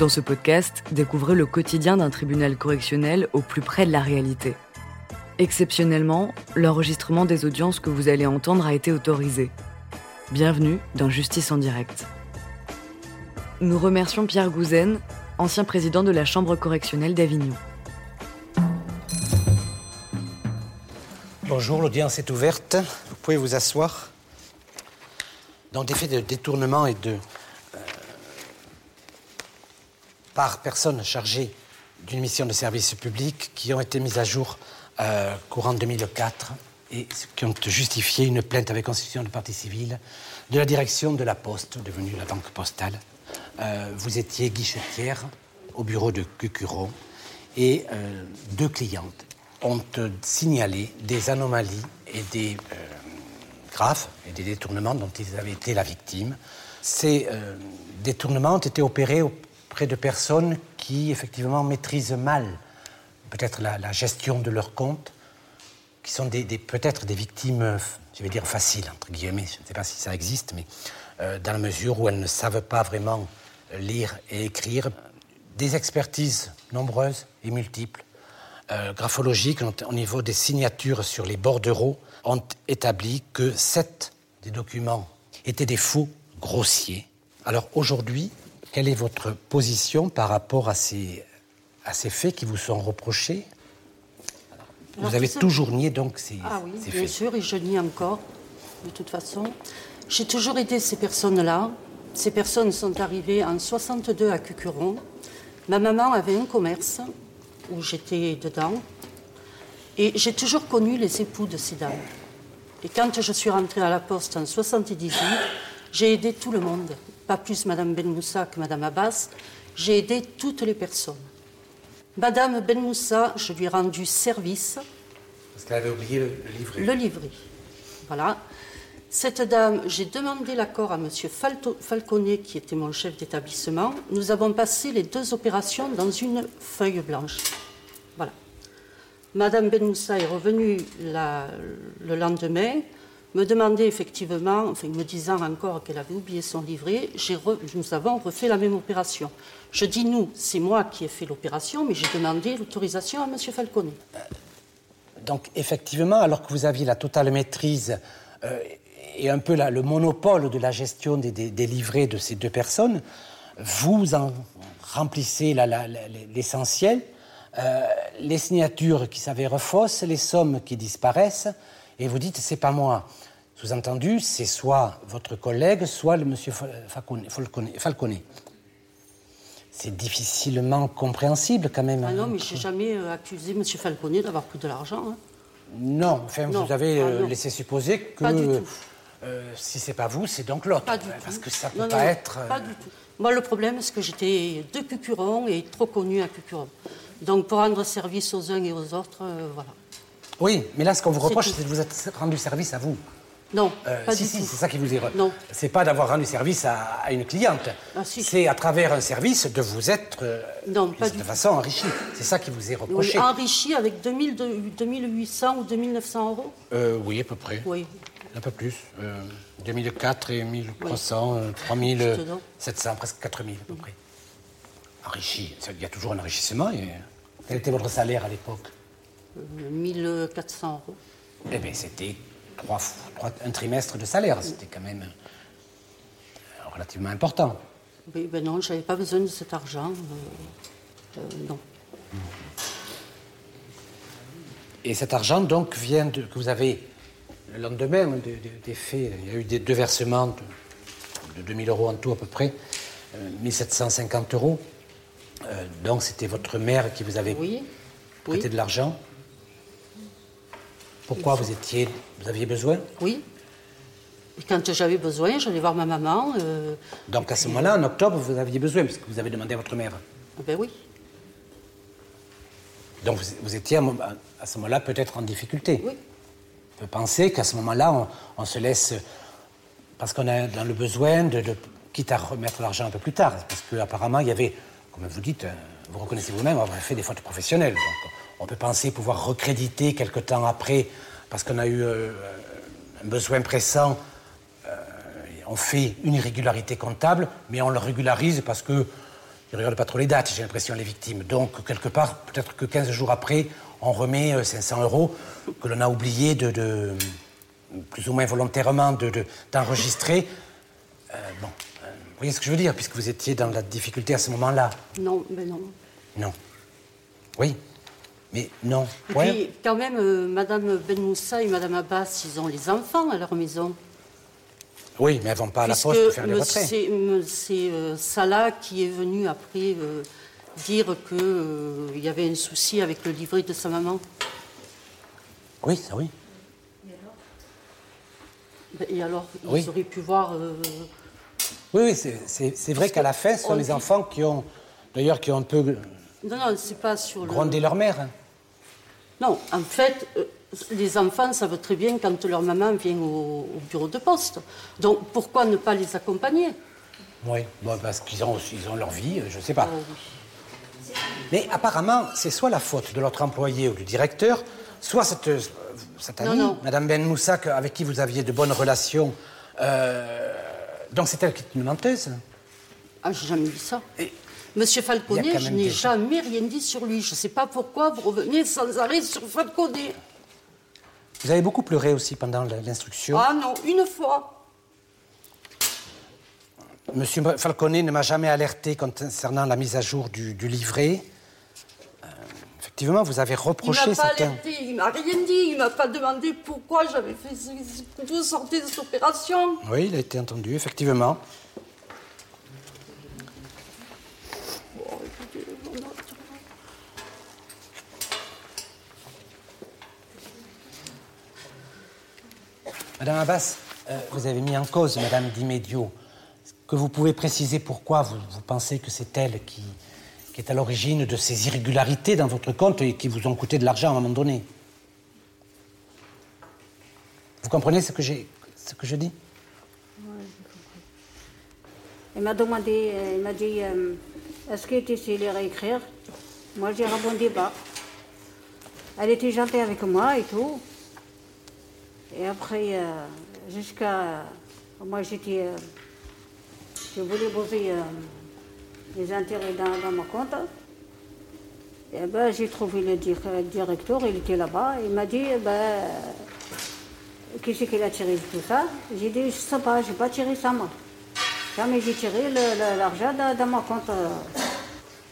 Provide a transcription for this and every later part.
Dans ce podcast, découvrez le quotidien d'un tribunal correctionnel au plus près de la réalité. Exceptionnellement, l'enregistrement des audiences que vous allez entendre a été autorisé. Bienvenue dans Justice en direct. Nous remercions Pierre Gouzen, ancien président de la Chambre correctionnelle d'Avignon. Bonjour, l'audience est ouverte. Vous pouvez vous asseoir. Dans des faits de détournement et de. euh, par personnes chargées d'une mission de service public qui ont été mises à jour euh, courant 2004 et qui ont justifié une plainte avec constitution de partie civile de la direction de la Poste, devenue la Banque Postale. Euh, vous étiez guichetière au bureau de Cucuron et euh, deux clientes ont signalé des anomalies et des graves et des détournements dont ils avaient été la victime. Ces détournements ont été opérés auprès de personnes qui, effectivement, maîtrisent mal peut-être la, gestion de leur compte, qui sont peut-être des victimes, je vais dire faciles, entre guillemets, je ne sais pas si ça existe, mais euh, dans la mesure où elles ne savent pas vraiment lire et écrire. Des expertises nombreuses et multiples, euh, graphologiques au niveau des signatures sur les bordereaux, ont établi que sept des documents étaient des faux grossiers. Alors aujourd'hui, quelle est votre position par rapport à ces, à ces faits qui vous sont reprochés Vous Alors, avez ça- toujours nié donc ces, Ah oui, ces bien sûr, et je nie encore, de toute façon. J'ai toujours aidé ces personnes-là. Ces personnes sont arrivées en 62 à Cucuron. Ma maman avait un commerce où j'étais dedans. Et j'ai toujours connu les époux de ces dames. Et quand je suis rentrée à la poste en 78, j'ai aidé tout le monde. Pas plus Madame Ben Moussa que Madame Abbas. J'ai aidé toutes les personnes. Madame Ben Moussa, je lui ai rendu service Parce qu'elle avait oublié le, le livret. le livret. Voilà. Cette dame, j'ai demandé l'accord à M. Falconet, qui était mon chef d'établissement. Nous avons passé les deux opérations dans une feuille blanche. Voilà. Madame Ben Moussa est revenue la- le lendemain, me demandait effectivement, enfin me disant encore qu'elle avait oublié son livret. Nous avons refait la même opération. Je dis nous, c'est moi qui ai fait l'opération, mais j'ai demandé l'autorisation à M. Falconet. Donc effectivement, alors que vous aviez la totale maîtrise euh, et un peu le monopole de la gestion des, des- livrets de ces deux personnes, vous en remplissez l'essentiel, euh, les signatures qui s'avèrent fausses, les sommes qui disparaissent, et vous dites c'est pas moi. Sous-entendu, c'est soit votre collègue, soit le monsieur Fal- Falconet. C'est difficilement compréhensible quand même. Ah non, mais j'ai jamais euh, accusé M. Falconet d'avoir pris de l'argent. hein. Non, enfin, Non. vous avez Ah, euh, laissé supposer que Pas du tout. euh, si c'est pas vous, c'est donc l'autre. Pas du Parce tout. que ça peut Non, pas non, être. Pas du tout. Moi, le problème, c'est que j'étais de Cucuron et trop connue à Cucuron. Donc, pour rendre service aux uns et aux autres, euh, voilà. Oui, mais là, ce qu'on vous reproche, c'est de vous être rendu service à vous. Non, Euh, pas si, du si, c'est ça qui vous est. Non. C'est pas d'avoir rendu service à, à une cliente. Ah, si. C'est à travers un service de vous être euh, Non, pas du certaine tout. façon enrichi. C'est ça qui vous est Oui, reproché. enrichi avec 2000 de- 2800 ou 2900 euros Euh, oui, à peu près. Oui. Un peu plus. Euh, 2004 et 1300, euh, Je te 3700, presque 4000 à peu près. Enrichi. Il y a toujours un enrichissement. Et... Quel était votre salaire à l'époque? 1400 euros. Eh bien, c'était trois, un trimestre de salaire. C'était quand même euh, relativement important. Oui, ben non, je n'avais pas besoin de cet argent. euh, euh, non. Et cet argent, donc, vient de, que vous avez le lendemain de- de- des faits. Il y a eu des deux versements de, de 2000 euros en tout à peu près, euh, 1750 euros. Donc, c'était votre mère qui vous avait Oui. prêté Oui. de l'argent. Pourquoi vous étiez, vous aviez besoin? Oui. Et quand j'avais besoin, j'allais voir ma maman. euh, Donc, à ce moment-là, en octobre, vous aviez besoin, parce que vous avez demandé à votre mère. ben oui. Donc, vous, vous étiez à, mo- à ce moment-là peut-être en difficulté. Oui. On peut penser qu'à ce moment-là, on, on se laisse, parce qu'on a dans le besoin de, de- quitte à remettre l'argent un peu plus tard, parce qu'apparemment, il y avait, comme vous dites, euh, vous reconnaissez vous-même avoir fait des fautes professionnelles. Donc, on peut penser pouvoir recréditer quelque temps après, parce qu'on a eu euh, un besoin pressant, euh, on fait une irrégularité comptable, mais on le régularise parce que ils regardent pas trop les dates, j'ai l'impression, les victimes. Donc, quelque part, peut-être que 15 jours après, on remet 500 euros que l'on a oublié de, plus ou moins volontairement, d'enregistrer. De, bon, vous voyez ce que je veux dire, puisque vous étiez dans la difficulté à ce moment-là. Non, mais non. Non. Oui. Mais non. Et puis, quand même, euh, Madame Ben Moussa et Madame Abbas, ils ont les enfants à leur maison. Oui, mais elles vont pas à la poste pour faire les retraits. C'est euh, Salah qui est venu après euh, dire qu'il y avait un souci avec le livret de sa maman. Oui, ça oui. Et alors, ils auraient pu voir. Oui, oui, c'est vrai qu'à la fin, ce sont les enfants qui ont, d'ailleurs, qui ont un peu. Non, non, c'est pas sur grondé leur mère. Non, en fait, euh, les enfants savent très bien quand leur maman vient au, bureau de poste. Donc pourquoi ne pas les accompagner? Oui, parce qu'ils ont, ils ont leur vie, je ne sais pas. Ah Mais apparemment, c'est soit la faute de l'autre employé ou du directeur, soit cette, euh, cette amie, Madame Ben Moussa, avec qui vous aviez de bonnes relations. Euh, donc c'est elle qui est une menteuse? Ah, j'ai jamais dit ça. Monsieur Falconet, je n'ai jamais rien dit sur lui. Je ne sais pas pourquoi vous revenez sans arrêt sur Falconet. Vous avez beaucoup pleuré aussi pendant l'instruction Ah non, une fois. Monsieur Falconet ne m'a jamais alerté concernant la mise à jour du, livret. Euh, effectivement, vous avez reproché Il m'a pas alerté, il m'a rien dit, il m'a pas demandé pourquoi j'avais fait tout sortir de cette opération. Oui, il a été entendu, effectivement. Madame Abbas, euh, vous avez mis en cause Madame Dimédio. Que vous pouvez préciser pourquoi vous, pensez que c'est elle qui, est à l'origine de ces irrégularités dans votre compte et qui vous ont coûté de l'argent à un moment donné? Vous comprenez ce que, je dis? Oui. Elle m'a demandé, euh, elle m'a dit, euh, est-ce que tu sais lire et écrire? Moi, j'ai répondu pas. Elle était gentille avec moi et tout. Et après, euh, jusqu'à. Moi, j'étais. Euh, je voulais poser euh, les intérêts dans, mon compte. Et ben, j'ai trouvé le directeur, il était là-bas. Il m'a dit eh ben, Qui c'est qui a tiré tout ça? J'ai dit Je ne sais pas, je n'ai pas tiré ça, moi. Jamais j'ai tiré l'argent dans, dans mon compte.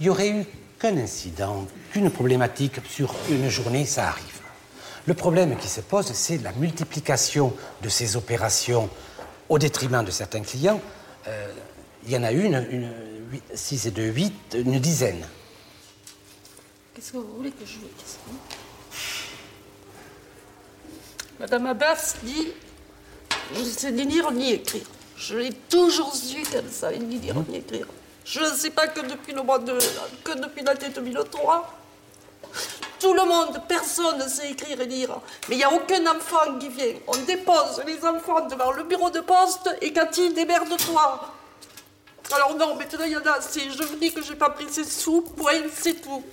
Il y aurait eu qu'un incident, qu'une problématique sur une journée, ça arrive. Le problème qui se pose, c'est la multiplication de ces opérations au détriment de certains clients. Euh, il y en a une, une 6 et 2, 8, une dizaine. Qu'est-ce que vous voulez que je vous dise Madame Abbas dit Je ne sais ni lire ni écrire. Je l'ai toujours su qu'elle ne savait ni lire ni écrire. Je ne sais pas que depuis le mois de. que depuis l'année 2003. Tout le monde, personne ne sait écrire et lire. Mais il n'y a aucun enfant qui vient. On dépose les enfants devant le bureau de poste et Cathy, démerde-toi. Alors non, maintenant il y en a assez. Je vous dis que je n'ai pas pris ces sous. Point, c'est tout.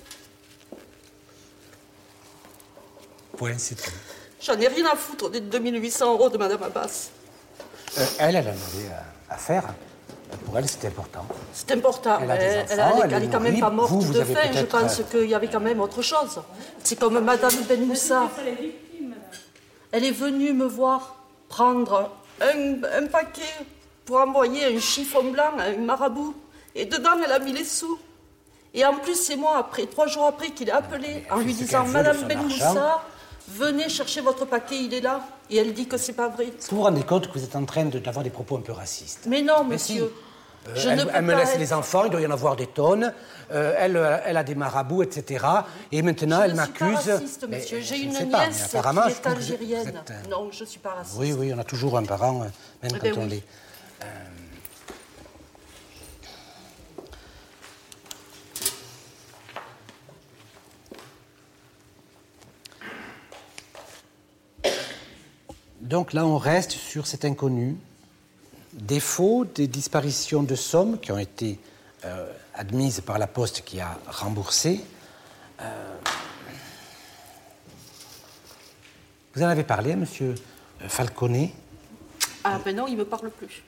Point, c'est tout. J'en ai rien à foutre des 2800 euros de Madame Abbas. Euh, elle, elle en avait à faire. Elle, c'était important. C'est important. Elle, elle, quand même pas morte de faim. Je pense qu'il y avait quand même autre chose. C'est comme Madame Ben Moussa. Elle est venue me voir prendre un, paquet pour envoyer un chiffon blanc à un marabout. Et dedans, elle a mis les sous. Et en plus, c'est moi, après, trois jours après, qu'il a appelé en lui disant Madame Ben Moussa, venez chercher votre paquet, il est là. Et elle dit que c'est pas vrai. Vous vous rendez compte que vous êtes en train d'avoir des propos un peu racistes Mais non, monsieur. Euh, elle, me laisse les enfants, il doit y en avoir des tonnes. Euh, elle, euh, elle, a des marabouts, etc. Et maintenant, elle m'accuse. Je monsieur. J'ai une nièce qui est algérienne. Non, je ne suis pas raciste. Oui, oui, on a toujours un parent, même eh quand ben on l'est. Donc là, on reste sur cet inconnu défaut des disparitions de sommes qui ont été euh, admises par la Poste qui a remboursé. Euh, vous en avez parlé à M. Falconet Ah ben non, il ne me parle plus.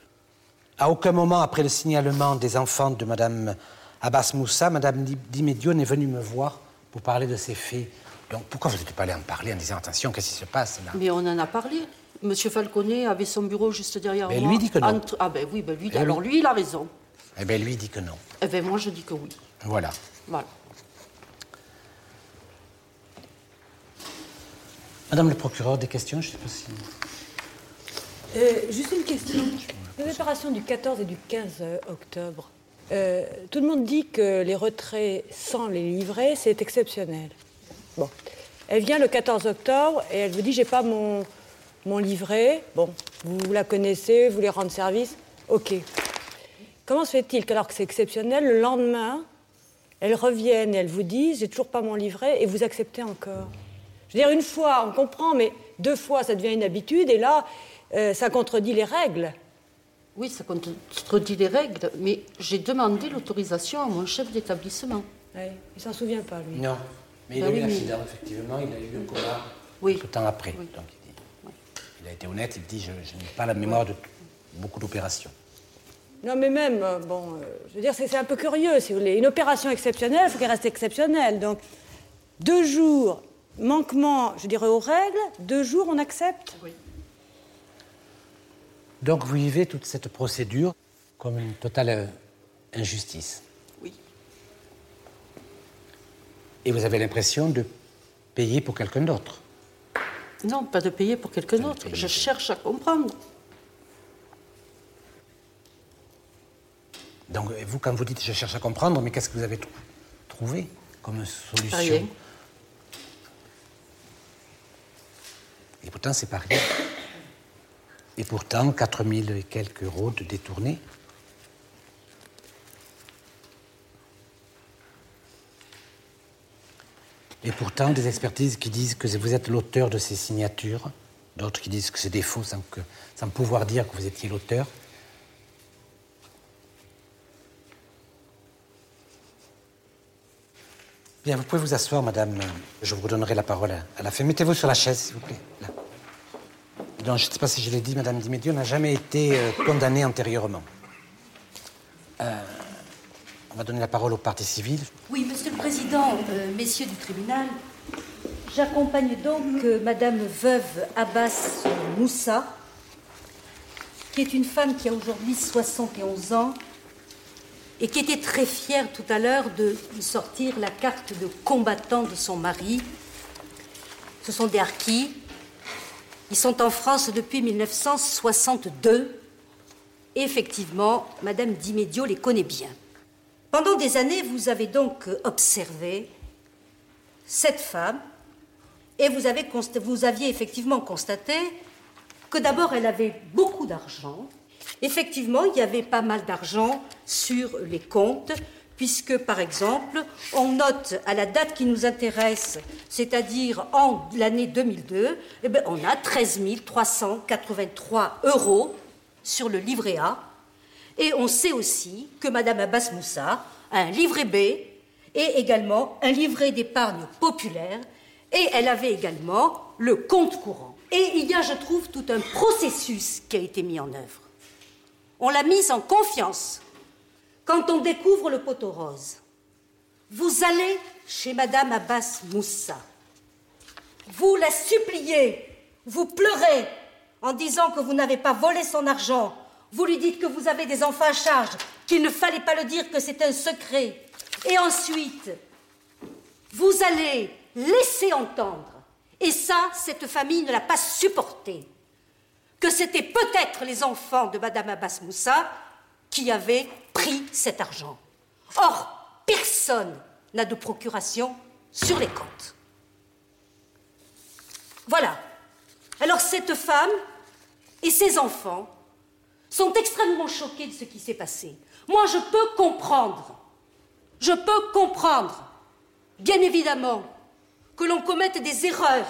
À aucun moment après le signalement des enfants de Mme Abbas Moussa, Madame Dimédio est venue me voir pour parler de ces faits. Donc pourquoi vous n'êtes pas allé en parler en disant attention, qu'est-ce qui se passe là? Mais on en a parlé. Monsieur Falconet avait son bureau juste derrière Mais moi. lui dit que non. Ah ben oui, ben lui, Eh alors oui. lui, il a raison. Eh bien, lui dit que non. Eh ben moi, je dis que oui. Voilà. Voilà. Madame le procureur, des questions Je ne sais pas si. Euh, juste une question. Les opérations du 14 et du 15 octobre, euh, tout le monde dit que les retraits sans les livrets, c'est exceptionnel. Bon. Elle vient le 14 octobre et elle vous dit j'ai pas mon, mon livret. Bon, vous la connaissez, vous voulez rendre service. Ok. Comment se fait-il qu'alors que c'est exceptionnel, le lendemain, elles reviennent et elles vous disent j'ai toujours pas mon livret et vous acceptez encore? Je veux dire, une fois, on comprend, mais deux fois, ça devient une habitude et là, euh, ça contredit les règles. Oui, ça contredit les règles, mais j'ai demandé l'autorisation à mon chef d'établissement. Ouais, il s'en souvient pas, lui. Non. Mais il Ben a eu oui, mais- l'accident, effectivement. Il a eu un coma Oui. tout le temps après. Oui. Donc, il a été honnête, il dit je, je n'ai pas la mémoire de beaucoup d'opérations. Non, mais même, euh, bon, euh, je veux dire, c'est c'est un peu curieux, si vous voulez. Une opération exceptionnelle, il faut qu'elle reste exceptionnelle. Donc, deux jours, manquement, je dirais, aux règles, deux jours, on accepte Oui. Donc vous vivez toute cette procédure comme une totale euh, injustice. Oui. Et vous avez l'impression de payer pour quelqu'un d'autre. Non, pas de payer pour quelqu'un d'autre. Je cherche à comprendre. Donc vous, quand vous dites je cherche à comprendre, mais qu'est-ce que vous avez trou- trouvé comme solution Rien. Et pourtant, c'est pas rien. Et pourtant, 4000 et quelques euros de détournés. Et pourtant, des expertises qui disent que vous êtes l'auteur de ces signatures, d'autres qui disent que c'est des faux sans, que- pouvoir dire que vous étiez l'auteur. Bien, vous pouvez vous asseoir, madame. Je vous redonnerai la parole à, la fin. Mettez-vous sur la chaise, s'il vous plaît. Je ne sais pas si je l'ai dit, madame Dimédio n'a jamais été euh, condamnée antérieurement. Euh, on va donner la parole aux parties civiles. Oui, Président, euh, messieurs du tribunal, j'accompagne donc euh, Madame veuve Abbas Moussa, qui est une femme qui a aujourd'hui 71 ans et qui était très fière tout à l'heure de sortir la carte de combattant de son mari. Ce sont des harkis. Ils sont en France depuis 1962. Et effectivement, Madame Dimédio les connaît bien. Pendant des années, vous avez donc observé cette femme et vous, aviez effectivement constaté que d'abord elle avait beaucoup d'argent. Effectivement, il y avait pas mal d'argent sur les comptes, puisque par exemple, on note à la date qui nous intéresse, c'est-à-dire en l'année 2002, eh ben, on a 13 383 euros sur le livret A. Et on sait aussi que Madame Abbas Moussa a un livret B et également un livret d'épargne populaire. Et elle avait également le compte courant. Et il y a, je trouve, tout un processus qui a été mis en œuvre. On l'a mise en confiance. Quand on découvre le poteau rose, vous allez chez Madame Abbas Moussa. Vous la suppliez, vous pleurez en disant que vous n'avez pas volé son argent. Vous lui dites que vous avez des enfants à charge, qu'il ne fallait pas le dire, que c'est un secret. Et ensuite, vous allez laisser entendre, et ça, cette famille ne l'a pas supporté, que c'était peut-être les enfants de Madame Abbas Moussa qui avaient pris cet argent. Or, personne n'a de procuration sur les comptes. Voilà. Alors cette femme et ses enfants sont extrêmement choqués de ce qui s'est passé. Moi, je peux comprendre. Je peux comprendre, bien évidemment, que l'on commette des erreurs,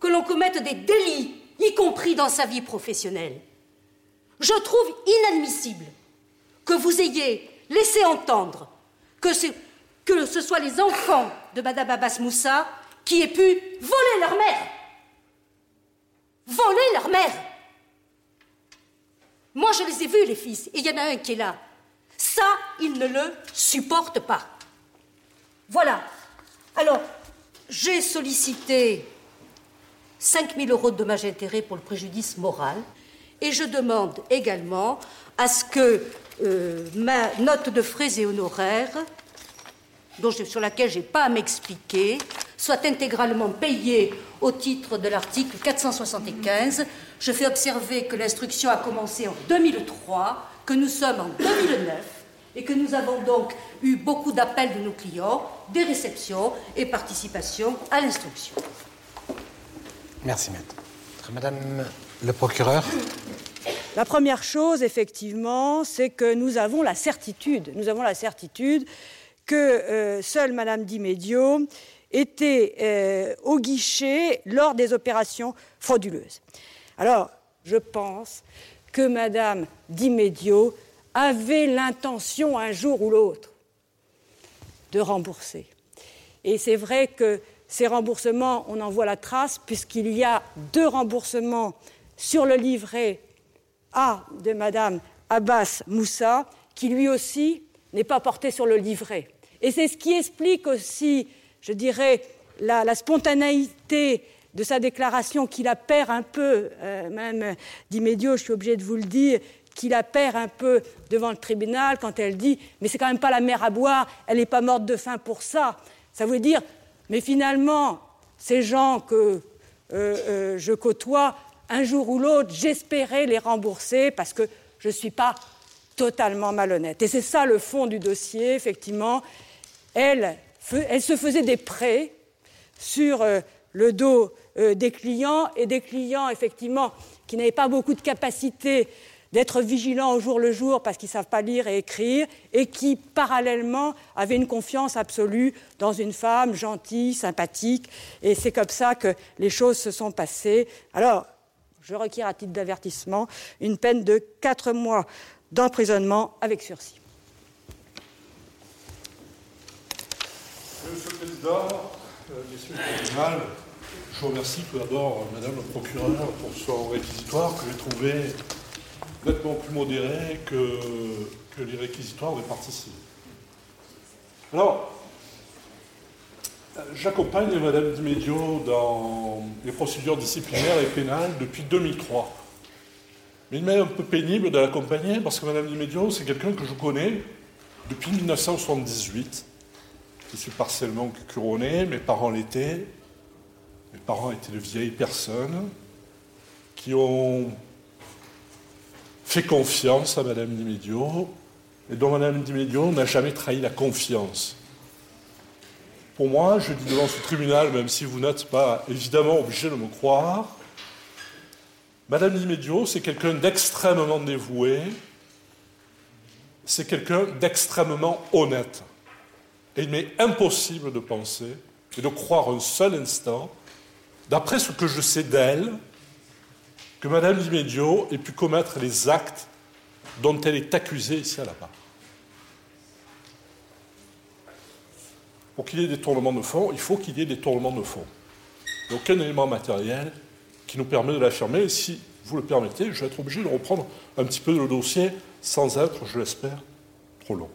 que l'on commette des délits, y compris dans sa vie professionnelle. Je trouve inadmissible que vous ayez laissé entendre que ce, soit les enfants de Madame Abbas Moussa qui aient pu voler leur mère. Voler leur mère. Moi, je les ai vus, les fils, et il y en a un qui est là. Ça, il ne le supporte pas. Voilà. Alors, j'ai sollicité 5 000 euros de dommages et intérêts pour le préjudice moral et je demande également à ce que euh, ma note de frais et honoraires, sur laquelle je n'ai pas à m'expliquer, soit intégralement payée au titre de l'article 475. Je fais observer que l'instruction a commencé en 2003, que nous sommes en 2009 et que nous avons donc eu beaucoup d'appels de nos clients, des réceptions et participation à l'instruction. Merci, maître. Madame le procureur La première chose, effectivement, c'est que nous avons la certitude, nous avons la certitude que euh, seule Madame Dimédio était euh, au guichet lors des opérations frauduleuses. Alors, je pense que Madame Dimédio avait l'intention un jour ou l'autre de rembourser. Et c'est vrai que ces remboursements, on en voit la trace, puisqu'il y a deux remboursements sur le livret A de Madame Abbas Moussa, qui lui aussi n'est pas porté sur le livret. Et c'est ce qui explique aussi, je dirais, la, spontanéité de sa déclaration qui la perd un peu, euh, même d'immédiat, je suis obligé de vous le dire, qui la perd un peu devant le tribunal quand elle dit Mais c'est quand même pas la mère à boire, elle n'est pas morte de faim pour ça. Ça veut dire Mais finalement, ces gens que euh, euh, je côtoie, un jour ou l'autre, j'espérais les rembourser parce que je ne suis pas totalement malhonnête. Et c'est ça le fond du dossier, effectivement. Elle, elle se faisait des prêts sur euh, le dos euh, des clients et des clients, effectivement, qui n'avaient pas beaucoup de capacité d'être vigilants au jour le jour parce qu'ils ne savent pas lire et écrire, et qui, parallèlement, avaient une confiance absolue dans une femme gentille, sympathique, et c'est comme ça que les choses se sont passées. Alors, je requiers à titre d'avertissement une peine de quatre mois d'emprisonnement avec sursis. Président, euh, Messieurs je remercie tout d'abord euh, Madame le procureur pour son réquisitoire que j'ai trouvé nettement plus modéré que, que les réquisitoires civiles. Alors, J'accompagne Madame Dimédio dans les procédures disciplinaires et pénales depuis 2003. Mais il m'est un peu pénible de l'accompagner parce que Madame Dimédio, c'est quelqu'un que je connais depuis 1978. Je suis partiellement couronné, mes parents l'étaient. Mes parents étaient de vieilles personnes qui ont fait confiance à Madame Dimédio et dont Madame Dimédio n'a jamais trahi la confiance. Pour moi, je dis devant ce tribunal, même si vous n'êtes pas évidemment obligé de me croire, Madame Dimédio, c'est quelqu'un d'extrêmement dévoué, c'est quelqu'un d'extrêmement honnête. Et il m'est impossible de penser et de croire un seul instant, d'après ce que je sais d'elle, que Madame Dimédio ait pu commettre les actes dont elle est accusée ici à la part. pour qu'il y ait des tournements de fond, il faut qu'il y ait des tournements de fond. Il n'y a aucun élément matériel qui nous permet de l'affirmer. Et si vous le permettez, je vais être obligé de reprendre un petit peu le dossier sans être, je l'espère, trop long.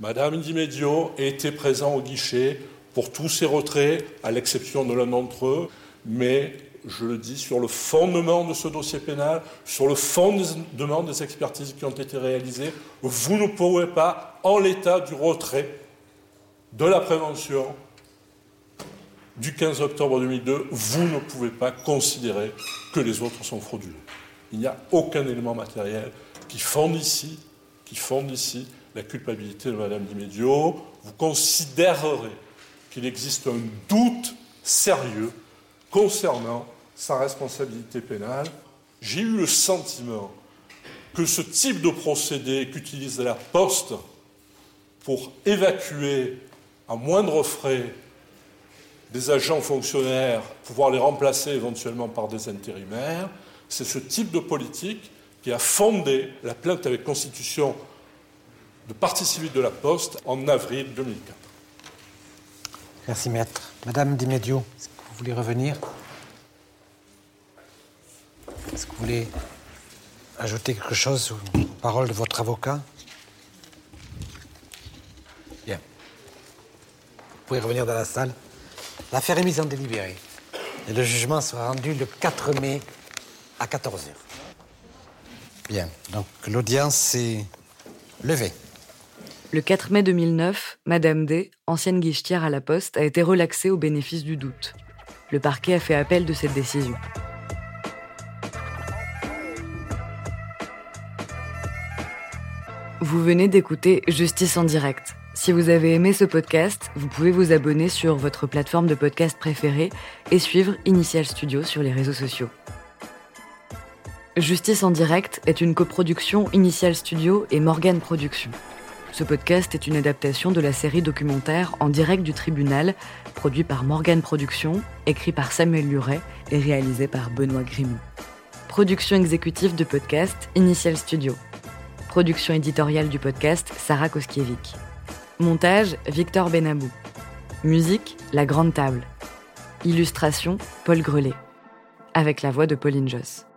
Madame Dimédio était présent au guichet pour tous ces retraits, à l'exception de l'un d'entre eux, mais je le dis, sur le fondement de ce dossier pénal, sur le fondement des expertises qui ont été réalisées, vous ne pouvez pas, en l'état du retrait, de la prévention du 15 octobre 2002, vous ne pouvez pas considérer que les autres sont frauduleux. Il n'y a aucun élément matériel qui fonde ici, qui fonde ici la culpabilité de Mme Dimédio. Vous considérerez qu'il existe un doute sérieux concernant sa responsabilité pénale. J'ai eu le sentiment que ce type de procédé qu'utilise la Poste pour évacuer à moindre frais des agents fonctionnaires, pouvoir les remplacer éventuellement par des intérimaires. C'est ce type de politique qui a fondé la plainte avec constitution de Parti de la Poste en avril 2004. Merci, maître. Madame Dimedio, est-ce que vous voulez revenir? Est-ce que vous voulez ajouter quelque chose aux paroles de votre avocat? Bien. Vous pouvez revenir dans la salle. L'affaire est mise en délibéré. Et le jugement sera rendu le 4 mai à 14h. Bien. Donc l'audience est levée. Le 4 mai 2009, Madame D, ancienne guichetière à la Poste, a été relaxée au bénéfice du doute. Le parquet a fait appel de cette décision. Vous venez d'écouter Justice en direct. Si vous avez aimé ce podcast, vous pouvez vous abonner sur votre plateforme de podcast préférée et suivre Initial Studio sur les réseaux sociaux. Justice en direct est une coproduction Initial Studio et Morgan Productions. Ce podcast est une adaptation de la série documentaire En direct du tribunal, produit par Morgan Productions, écrit par Samuel Luret et réalisé par Benoît Grimou. Production exécutive du podcast Initial Studio. Production éditoriale du podcast Sarah Koskiewicz. Montage Victor Benabou. Musique La Grande Table. Illustration Paul Grelet. Avec la voix de Pauline Joss.